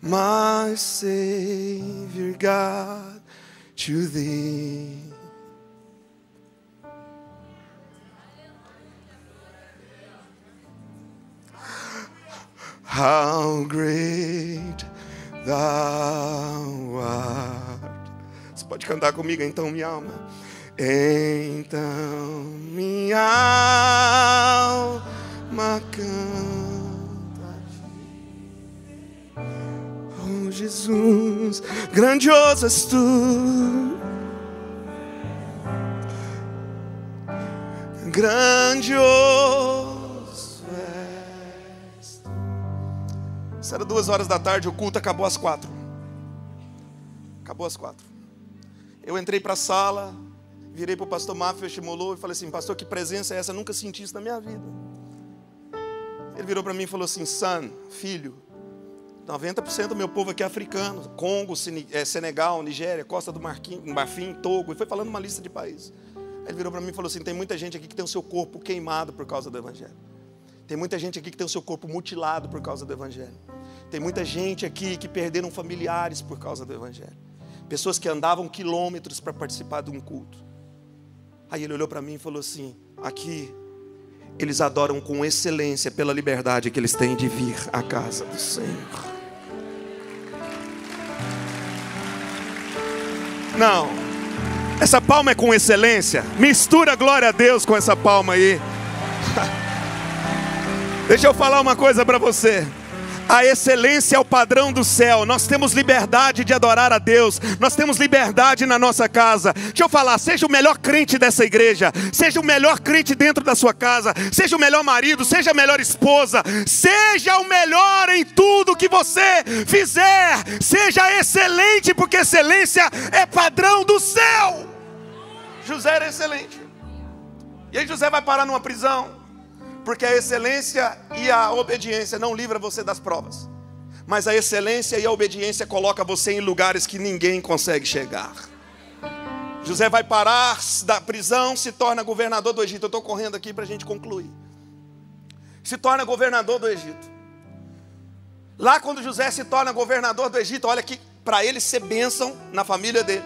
my Savior God, to thee. How great thou art. Você pode cantar comigo então, minha alma. Então minha alma canta Oh Jesus, grandioso és tu. Grandioso és tu. Isso era duas horas da tarde, o culto acabou às quatro. Acabou às quatro. Eu entrei para a sala, virei para o pastor Mafia Shimolou e falei assim: Pastor, que presença é essa? Eu nunca senti isso na minha vida. Ele virou para mim e falou assim: Son, filho, 90% do meu povo aqui é africano, Congo, é, Senegal, Nigéria, Costa do Marfim, Togo, e foi falando uma lista de países. Aí ele virou para mim e falou assim: tem muita gente aqui que tem o seu corpo queimado por causa do Evangelho. Tem muita gente aqui que tem o seu corpo mutilado por causa do Evangelho. Tem muita gente aqui que perderam familiares por causa do Evangelho. Pessoas que andavam quilômetros para participar de um culto. Aí ele olhou para mim e falou assim: aqui eles adoram com excelência pela liberdade que eles têm de vir à casa do Senhor. Não, essa palma é com excelência. Mistura glória a Deus com essa palma aí. Deixa eu falar uma coisa para você. A excelência é o padrão do céu. Nós temos liberdade de adorar a Deus. Nós temos liberdade na nossa casa. Deixa eu falar, seja o melhor crente dessa igreja, seja o melhor crente dentro da sua casa, seja o melhor marido, seja a melhor esposa, seja o melhor em tudo que você fizer. Seja excelente, porque excelência é padrão do céu. José era excelente. E aí José vai parar numa prisão porque a excelência e a obediência não livra você das provas. Mas a excelência e a obediência coloca você em lugares que ninguém consegue chegar. José vai parar da prisão, se torna governador do Egito. Eu estou correndo aqui para a gente concluir. Se torna governador do Egito. Lá quando José se torna governador do Egito, olha que para ele ser bênção na família dele,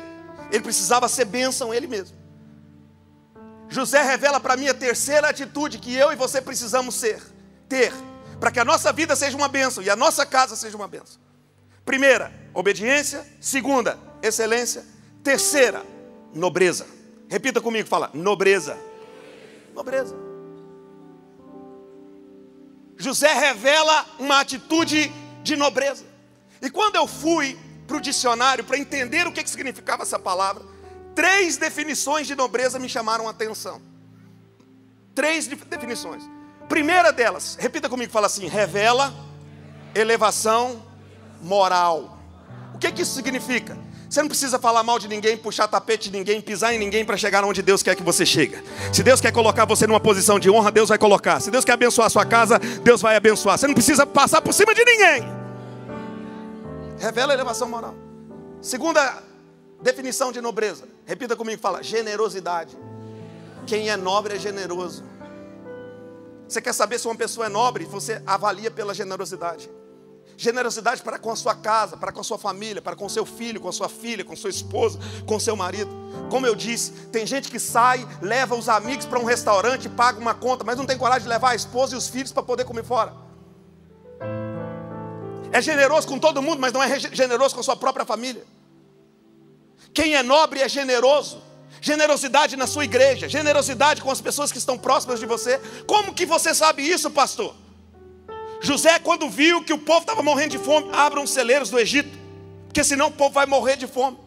ele precisava ser bênção ele mesmo. José revela para mim a terceira atitude que eu e você precisamos ser, ter, para que a nossa vida seja uma bênção e a nossa casa seja uma bênção. Primeira, obediência. Segunda, excelência. Terceira, nobreza. Repita comigo, fala, nobreza. Nobreza. José revela uma atitude de nobreza. E quando eu fui para o dicionário para entender o que, que significava essa palavra, Três definições de nobreza me chamaram a atenção. Três definições. Primeira delas, repita comigo, fala assim: revela elevação moral. O que, que isso significa? Você não precisa falar mal de ninguém, puxar tapete de ninguém, pisar em ninguém para chegar onde Deus quer que você chegue. Se Deus quer colocar você numa posição de honra, Deus vai colocar. Se Deus quer abençoar a sua casa, Deus vai abençoar. Você não precisa passar por cima de ninguém. Revela elevação moral. Segunda Definição de nobreza. Repita comigo, fala: generosidade. Quem é nobre é generoso. Você quer saber se uma pessoa é nobre? Você avalia pela generosidade. Generosidade para com a sua casa, para com a sua família, para com seu filho, com a sua filha, com sua esposa, com seu marido. Como eu disse, tem gente que sai, leva os amigos para um restaurante, paga uma conta, mas não tem coragem de levar a esposa e os filhos para poder comer fora. É generoso com todo mundo, mas não é generoso com a sua própria família. Quem é nobre é generoso. Generosidade na sua igreja, generosidade com as pessoas que estão próximas de você. Como que você sabe isso, pastor? José, quando viu que o povo estava morrendo de fome, abram celeiros do Egito, Porque senão o povo vai morrer de fome.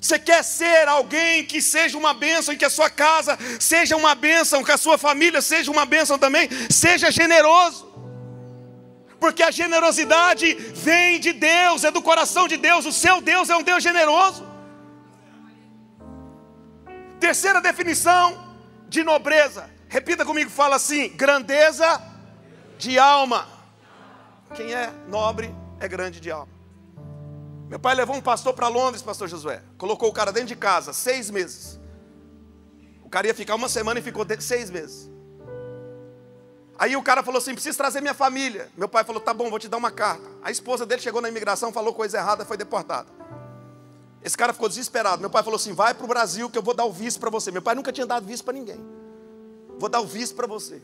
Você quer ser alguém que seja uma bênção e que a sua casa seja uma bênção, que a sua família seja uma bênção também? Seja generoso. Porque a generosidade vem de Deus, é do coração de Deus. O seu Deus é um Deus generoso. Terceira definição de nobreza. Repita comigo, fala assim: grandeza de alma. Quem é nobre é grande de alma. Meu pai levou um pastor para Londres, pastor Josué. Colocou o cara dentro de casa, seis meses. O cara ia ficar uma semana e ficou seis meses. Aí o cara falou assim: preciso trazer minha família. Meu pai falou: tá bom, vou te dar uma carta. A esposa dele chegou na imigração, falou coisa errada, foi deportada. Esse cara ficou desesperado. Meu pai falou assim: vai para o Brasil que eu vou dar o visto para você. Meu pai nunca tinha dado visto para ninguém. Vou dar o visto para você.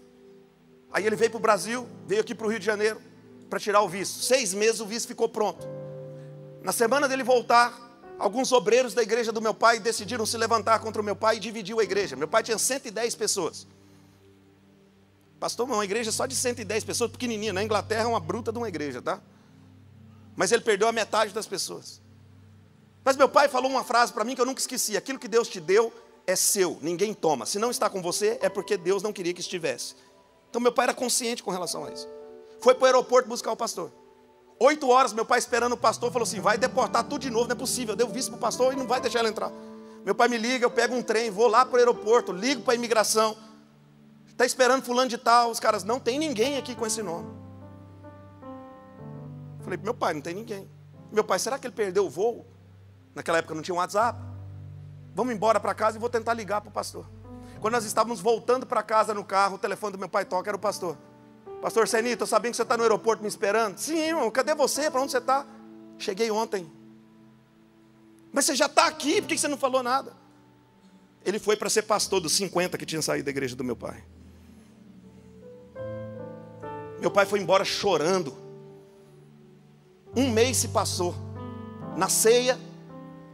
Aí ele veio para o Brasil, veio aqui para o Rio de Janeiro para tirar o visto. Seis meses o visto ficou pronto. Na semana dele voltar, alguns obreiros da igreja do meu pai decidiram se levantar contra o meu pai e dividiu a igreja. Meu pai tinha 110 pessoas. Pastor, uma igreja só de 110 pessoas, pequenininha. Na Inglaterra é uma bruta de uma igreja, tá? Mas ele perdeu a metade das pessoas. Mas meu pai falou uma frase para mim que eu nunca esqueci: aquilo que Deus te deu é seu, ninguém toma. Se não está com você, é porque Deus não queria que estivesse. Então meu pai era consciente com relação a isso. Foi para o aeroporto buscar o pastor. Oito horas, meu pai esperando o pastor, falou assim: vai deportar tudo de novo, não é possível. Eu dei o visto para o pastor e não vai deixar ele entrar. Meu pai me liga, eu pego um trem, vou lá para o aeroporto, ligo para a imigração. Está esperando fulano de tal, os caras, não tem ninguém aqui com esse nome. Falei, meu pai, não tem ninguém. Meu pai, será que ele perdeu o voo? Naquela época não tinha WhatsApp. Vamos embora para casa e vou tentar ligar para o pastor. Quando nós estávamos voltando para casa no carro, o telefone do meu pai toca, era o pastor. Pastor Senito, estou sabendo que você está no aeroporto me esperando. Sim, irmão, cadê você? Para onde você está? Cheguei ontem. Mas você já está aqui, por que você não falou nada? Ele foi para ser pastor dos 50 que tinham saído da igreja do meu pai. Meu pai foi embora chorando. Um mês se passou. Na ceia,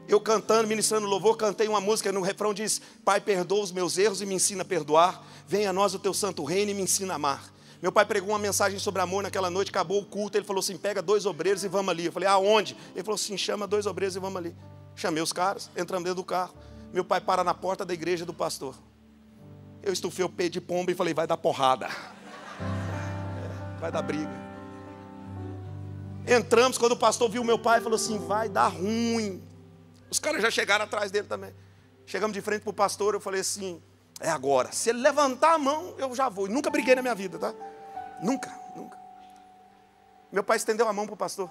eu cantando, ministrando louvor, cantei uma música, no refrão diz: Pai, perdoa os meus erros e me ensina a perdoar. Venha a nós o teu santo reino e me ensina a amar. Meu pai pregou uma mensagem sobre amor naquela noite, acabou o culto. Ele falou assim: pega dois obreiros e vamos ali. Eu falei: aonde? Ele falou assim: chama dois obreiros e vamos ali. Chamei os caras, entramos dentro do carro. Meu pai para na porta da igreja do pastor. Eu estufei o pé de pomba e falei: vai dar porrada, vai dar briga. Entramos, quando o pastor viu meu pai, falou assim: vai dar ruim. Os caras já chegaram atrás dele também. Chegamos de frente para o pastor, eu falei assim: é agora. Se ele levantar a mão, eu já vou. E nunca briguei na minha vida, tá? Nunca, nunca. Meu pai estendeu a mão para o pastor.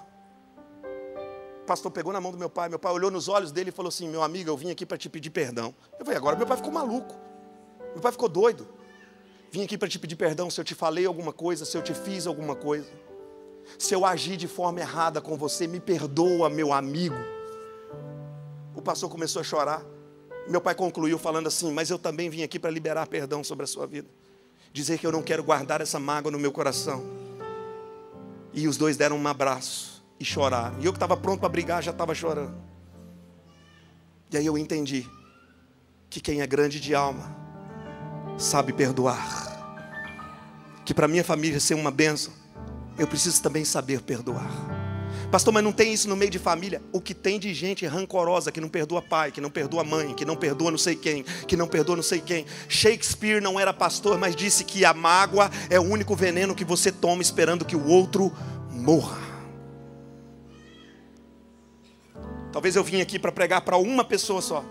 O pastor pegou na mão do meu pai. Meu pai olhou nos olhos dele e falou assim: Meu amigo, eu vim aqui para te pedir perdão. Eu falei: Agora meu pai ficou maluco. Meu pai ficou doido. Vim aqui para te pedir perdão se eu te falei alguma coisa, se eu te fiz alguma coisa. Se eu agi de forma errada com você, me perdoa, meu amigo. Pastor começou a chorar. Meu pai concluiu falando assim: Mas eu também vim aqui para liberar perdão sobre a sua vida. Dizer que eu não quero guardar essa mágoa no meu coração. E os dois deram um abraço e choraram. E eu que estava pronto para brigar já estava chorando. E aí eu entendi que quem é grande de alma sabe perdoar. Que para minha família ser uma bênção, eu preciso também saber perdoar. Pastor, mas não tem isso no meio de família. O que tem de gente rancorosa que não perdoa pai, que não perdoa mãe, que não perdoa não sei quem, que não perdoa não sei quem. Shakespeare não era pastor, mas disse que a mágoa é o único veneno que você toma esperando que o outro morra. Talvez eu vim aqui para pregar para uma pessoa só.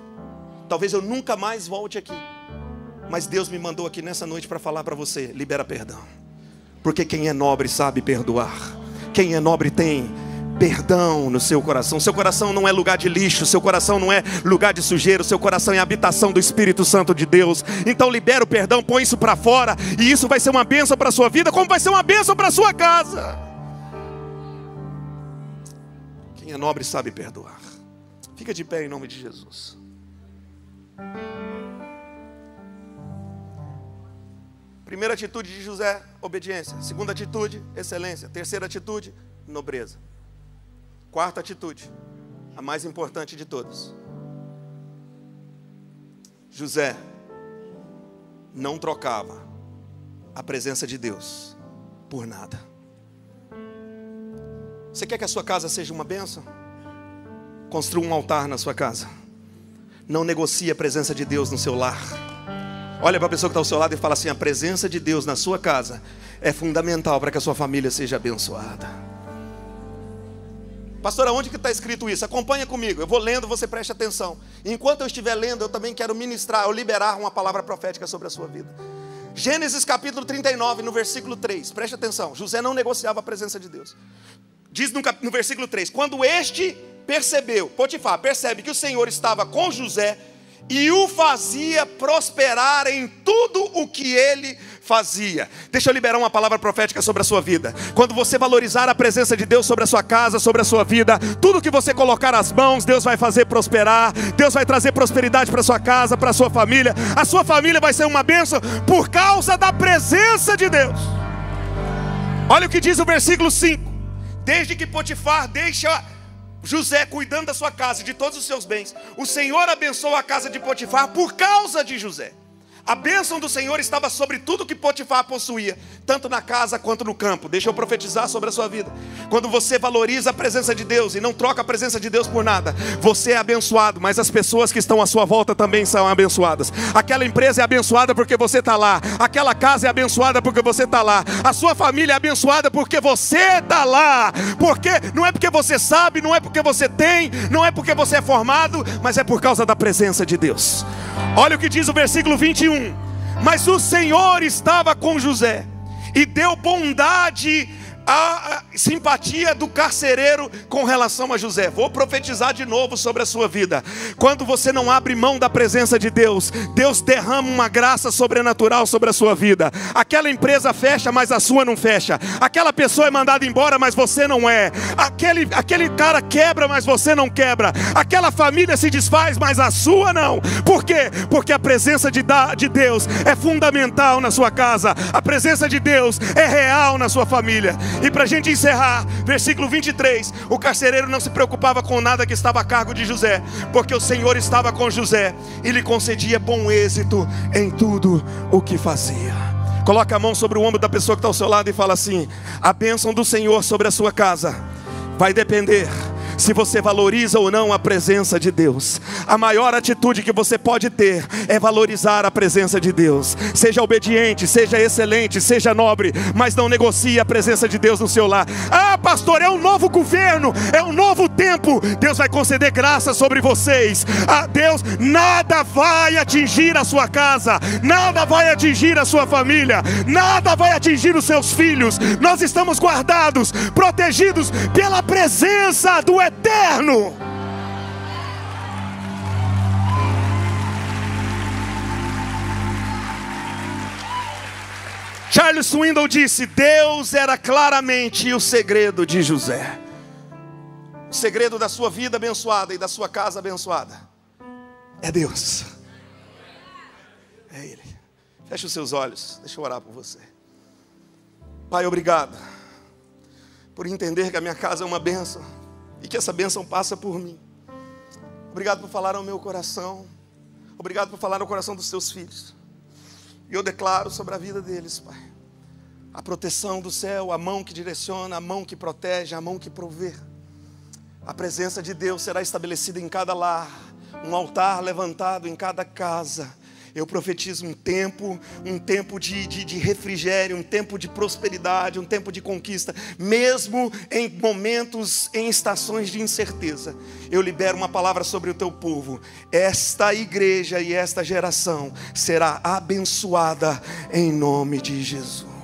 Talvez eu nunca mais volte aqui. Mas Deus me mandou aqui nessa noite para falar para você: libera perdão. Porque quem é nobre sabe perdoar. Quem é nobre tem perdão no seu coração. Seu coração não é lugar de lixo, seu coração não é lugar de sujeira, seu coração é habitação do Espírito Santo de Deus. Então libera o perdão, põe isso para fora, e isso vai ser uma bênção para sua vida, como vai ser uma bênção para sua casa. Quem é nobre sabe perdoar. Fica de pé em nome de Jesus. Primeira atitude de José, obediência. Segunda atitude, excelência. Terceira atitude, nobreza. Quarta atitude, a mais importante de todas. José não trocava a presença de Deus por nada. Você quer que a sua casa seja uma bênção? Construa um altar na sua casa. Não negocie a presença de Deus no seu lar. Olha para a pessoa que está ao seu lado e fala assim: a presença de Deus na sua casa é fundamental para que a sua família seja abençoada. Pastor, aonde que está escrito isso? Acompanha comigo. Eu vou lendo, você preste atenção. Enquanto eu estiver lendo, eu também quero ministrar, ou liberar uma palavra profética sobre a sua vida. Gênesis capítulo 39, no versículo 3. Preste atenção. José não negociava a presença de Deus. Diz no, no versículo 3: Quando este percebeu, Potifar percebe que o Senhor estava com José e o fazia prosperar em tudo o que ele fazia. Deixa eu liberar uma palavra profética sobre a sua vida. Quando você valorizar a presença de Deus sobre a sua casa, sobre a sua vida, tudo que você colocar as mãos, Deus vai fazer prosperar. Deus vai trazer prosperidade para sua casa, para sua família. A sua família vai ser uma bênção por causa da presença de Deus. Olha o que diz o versículo 5. Desde que Potifar deixa José cuidando da sua casa e de todos os seus bens, o Senhor abençoou a casa de Potifar por causa de José. A bênção do Senhor estava sobre tudo que Potifar possuía, tanto na casa quanto no campo. Deixa eu profetizar sobre a sua vida. Quando você valoriza a presença de Deus e não troca a presença de Deus por nada, você é abençoado, mas as pessoas que estão à sua volta também são abençoadas. Aquela empresa é abençoada porque você está lá, aquela casa é abençoada porque você está lá, a sua família é abençoada porque você está lá. Porque não é porque você sabe, não é porque você tem, não é porque você é formado, mas é por causa da presença de Deus. Olha o que diz o versículo 21. Mas o Senhor estava com José e deu bondade a simpatia do carcereiro com relação a José. Vou profetizar de novo sobre a sua vida. Quando você não abre mão da presença de Deus, Deus derrama uma graça sobrenatural sobre a sua vida. Aquela empresa fecha, mas a sua não fecha. Aquela pessoa é mandada embora, mas você não é. Aquele, aquele cara quebra, mas você não quebra. Aquela família se desfaz, mas a sua não. Por quê? Porque a presença de, de Deus é fundamental na sua casa. A presença de Deus é real na sua família. E para a gente encerrar, versículo 23: o carcereiro não se preocupava com nada que estava a cargo de José, porque o Senhor estava com José e lhe concedia bom êxito em tudo o que fazia. Coloca a mão sobre o ombro da pessoa que está ao seu lado e fala assim: a bênção do Senhor sobre a sua casa vai depender se você valoriza ou não a presença de Deus. A maior atitude que você pode ter é valorizar a presença de Deus. Seja obediente, seja excelente, seja nobre, mas não negocie a presença de Deus no seu lar. Ah, pastor, é um novo governo, é um novo tempo. Deus vai conceder graça sobre vocês. Ah, Deus, nada vai atingir a sua casa, nada vai atingir a sua família, nada vai atingir os seus filhos. Nós estamos guardados, protegidos pela presença do eterno. Charles Swindoll disse: Deus era claramente o segredo de José. O segredo da sua vida abençoada e da sua casa abençoada é Deus. É Ele. Feche os seus olhos, deixa eu orar por você. Pai, obrigado por entender que a minha casa é uma bênção e que essa bênção passa por mim. Obrigado por falar ao meu coração. Obrigado por falar no coração dos seus filhos. E eu declaro sobre a vida deles, Pai, a proteção do céu, a mão que direciona, a mão que protege, a mão que provê. A presença de Deus será estabelecida em cada lar, um altar levantado em cada casa eu profetizo um tempo, um tempo de, de, de, refrigério, um tempo de prosperidade, um tempo de conquista, mesmo em momentos, em estações de incerteza. Eu libero uma palavra sobre o teu povo. Esta igreja e esta geração será abençoada em nome de Jesus.